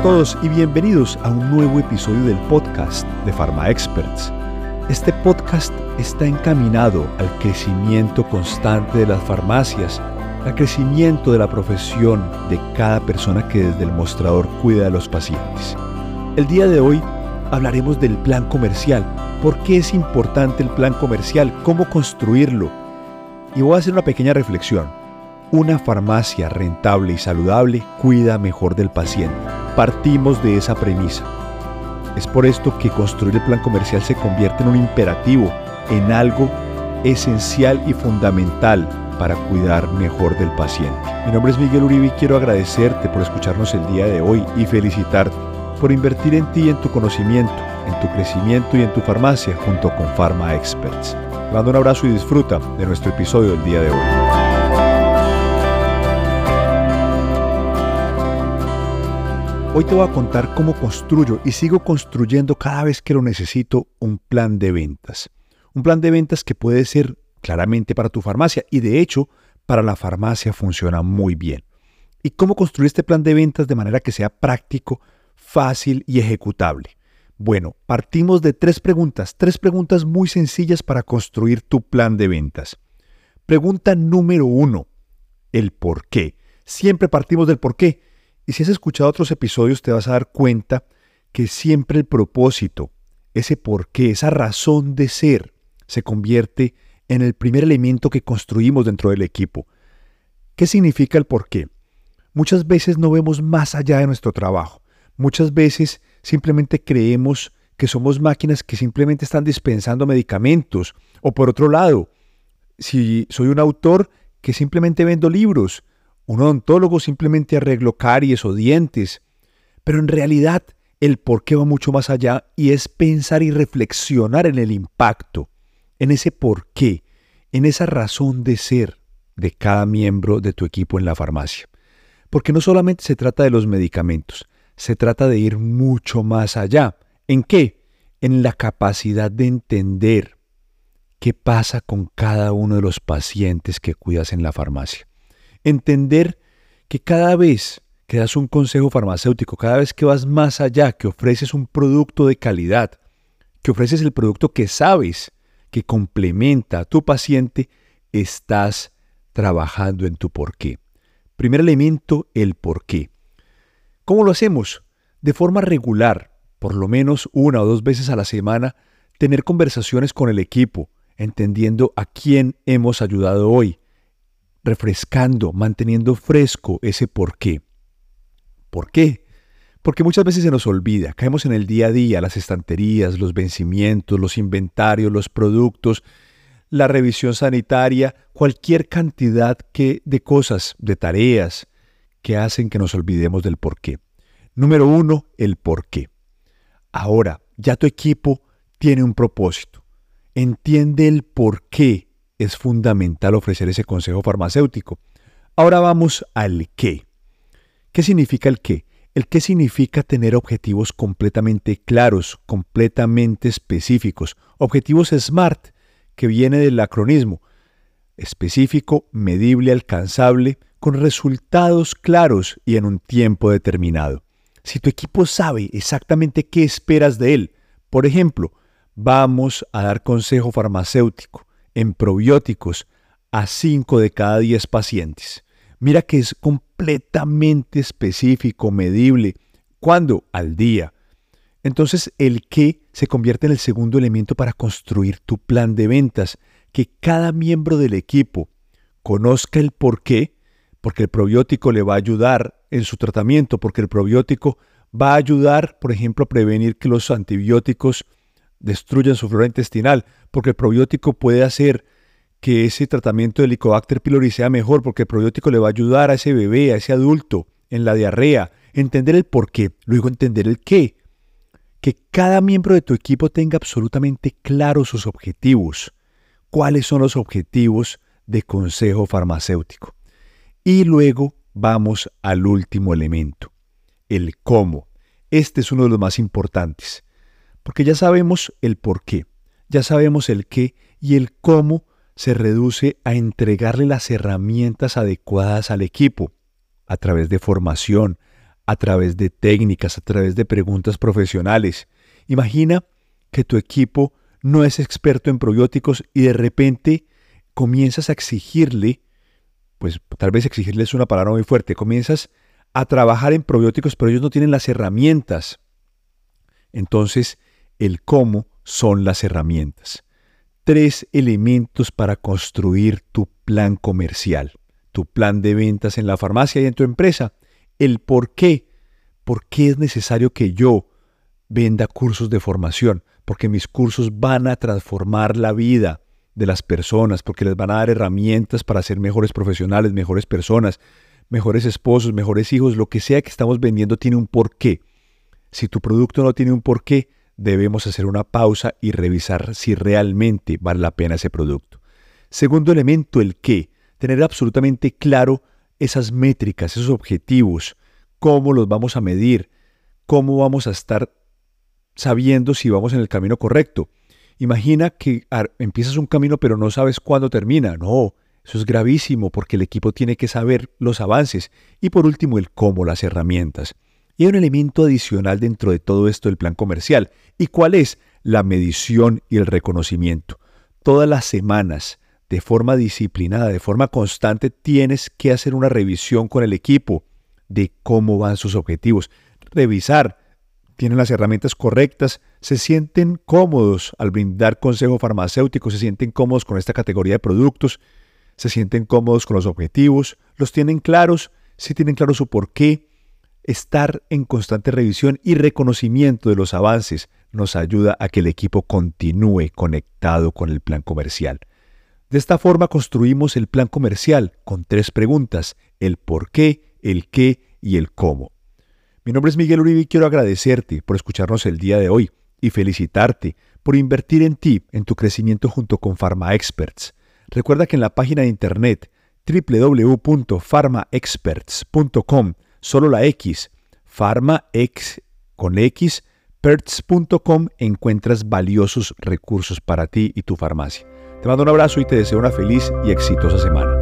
A todos y bienvenidos a un nuevo episodio del podcast de Pharma Experts. Este podcast está encaminado al crecimiento constante de las farmacias, al crecimiento de la profesión de cada persona que desde el mostrador cuida de los pacientes. El día de hoy hablaremos del plan comercial, por qué es importante el plan comercial, cómo construirlo. Y voy a hacer una pequeña reflexión. Una farmacia rentable y saludable cuida mejor del paciente. Partimos de esa premisa. Es por esto que construir el plan comercial se convierte en un imperativo, en algo esencial y fundamental para cuidar mejor del paciente. Mi nombre es Miguel Uribe y quiero agradecerte por escucharnos el día de hoy y felicitarte por invertir en ti y en tu conocimiento, en tu crecimiento y en tu farmacia junto con Pharma Experts. Te mando un abrazo y disfruta de nuestro episodio del día de hoy. Hoy te voy a contar cómo construyo y sigo construyendo cada vez que lo necesito un plan de ventas. Un plan de ventas que puede ser claramente para tu farmacia y de hecho para la farmacia funciona muy bien. ¿Y cómo construir este plan de ventas de manera que sea práctico, fácil y ejecutable? Bueno, partimos de tres preguntas, tres preguntas muy sencillas para construir tu plan de ventas. Pregunta número uno, el por qué. Siempre partimos del por qué. Y si has escuchado otros episodios te vas a dar cuenta que siempre el propósito, ese por qué, esa razón de ser, se convierte en el primer elemento que construimos dentro del equipo. ¿Qué significa el por qué? Muchas veces no vemos más allá de nuestro trabajo. Muchas veces simplemente creemos que somos máquinas que simplemente están dispensando medicamentos. O por otro lado, si soy un autor que simplemente vendo libros, un odontólogo simplemente arreglo caries o dientes. Pero en realidad el por qué va mucho más allá y es pensar y reflexionar en el impacto, en ese por qué, en esa razón de ser de cada miembro de tu equipo en la farmacia. Porque no solamente se trata de los medicamentos, se trata de ir mucho más allá. ¿En qué? En la capacidad de entender qué pasa con cada uno de los pacientes que cuidas en la farmacia. Entender que cada vez que das un consejo farmacéutico, cada vez que vas más allá, que ofreces un producto de calidad, que ofreces el producto que sabes que complementa a tu paciente, estás trabajando en tu porqué. Primer elemento, el porqué. ¿Cómo lo hacemos? De forma regular, por lo menos una o dos veces a la semana, tener conversaciones con el equipo, entendiendo a quién hemos ayudado hoy, refrescando, manteniendo fresco ese por qué. ¿Por qué? Porque muchas veces se nos olvida, caemos en el día a día, las estanterías, los vencimientos, los inventarios, los productos, la revisión sanitaria, cualquier cantidad que, de cosas, de tareas, que hacen que nos olvidemos del por qué. Número uno, el por qué. Ahora, ya tu equipo tiene un propósito. Entiende el por qué es fundamental ofrecer ese consejo farmacéutico. Ahora vamos al qué. ¿Qué significa el qué? El qué significa tener objetivos completamente claros, completamente específicos. Objetivos SMART, que viene del acronismo. Específico, medible, alcanzable, con resultados claros y en un tiempo determinado. Si tu equipo sabe exactamente qué esperas de él, por ejemplo, vamos a dar consejo farmacéutico en probióticos a 5 de cada 10 pacientes. Mira que es completamente específico, medible. ¿Cuándo? Al día. Entonces el qué se convierte en el segundo elemento para construir tu plan de ventas, que cada miembro del equipo conozca el por qué porque el probiótico le va a ayudar en su tratamiento, porque el probiótico va a ayudar, por ejemplo, a prevenir que los antibióticos destruyan su flora intestinal, porque el probiótico puede hacer que ese tratamiento de Helicobacter pylori sea mejor, porque el probiótico le va a ayudar a ese bebé, a ese adulto, en la diarrea. Entender el por qué, luego entender el qué. Que cada miembro de tu equipo tenga absolutamente claros sus objetivos. ¿Cuáles son los objetivos de consejo farmacéutico? Y luego vamos al último elemento, el cómo. Este es uno de los más importantes, porque ya sabemos el por qué, ya sabemos el qué y el cómo se reduce a entregarle las herramientas adecuadas al equipo, a través de formación, a través de técnicas, a través de preguntas profesionales. Imagina que tu equipo no es experto en probióticos y de repente comienzas a exigirle, pues tal vez exigirle es una palabra muy fuerte, comienzas a trabajar en probióticos, pero ellos no tienen las herramientas. Entonces, el cómo son las herramientas. Tres elementos para construir tu plan comercial, tu plan de ventas en la farmacia y en tu empresa. El por qué. ¿Por qué es necesario que yo venda cursos de formación? Porque mis cursos van a transformar la vida de las personas, porque les van a dar herramientas para ser mejores profesionales, mejores personas, mejores esposos, mejores hijos, lo que sea que estamos vendiendo tiene un porqué. Si tu producto no tiene un porqué, debemos hacer una pausa y revisar si realmente vale la pena ese producto. Segundo elemento, el qué. Tener absolutamente claro esas métricas, esos objetivos, cómo los vamos a medir, cómo vamos a estar sabiendo si vamos en el camino correcto. Imagina que empiezas un camino pero no sabes cuándo termina. No, eso es gravísimo porque el equipo tiene que saber los avances y por último el cómo, las herramientas. Y hay un elemento adicional dentro de todo esto del plan comercial. ¿Y cuál es? La medición y el reconocimiento. Todas las semanas, de forma disciplinada, de forma constante, tienes que hacer una revisión con el equipo de cómo van sus objetivos. Revisar, tienen las herramientas correctas, se sienten cómodos al brindar consejo farmacéutico, se sienten cómodos con esta categoría de productos, se sienten cómodos con los objetivos, los tienen claros, si tienen claro su porqué. Estar en constante revisión y reconocimiento de los avances nos ayuda a que el equipo continúe conectado con el plan comercial. De esta forma construimos el plan comercial con tres preguntas, el por qué, el qué y el cómo. Mi nombre es Miguel Uribe y quiero agradecerte por escucharnos el día de hoy y felicitarte por invertir en ti, en tu crecimiento junto con Pharma Experts. Recuerda que en la página de internet www.pharmaexperts.com, solo la X, pharmax con X, perts.com encuentras valiosos recursos para ti y tu farmacia. Te mando un abrazo y te deseo una feliz y exitosa semana.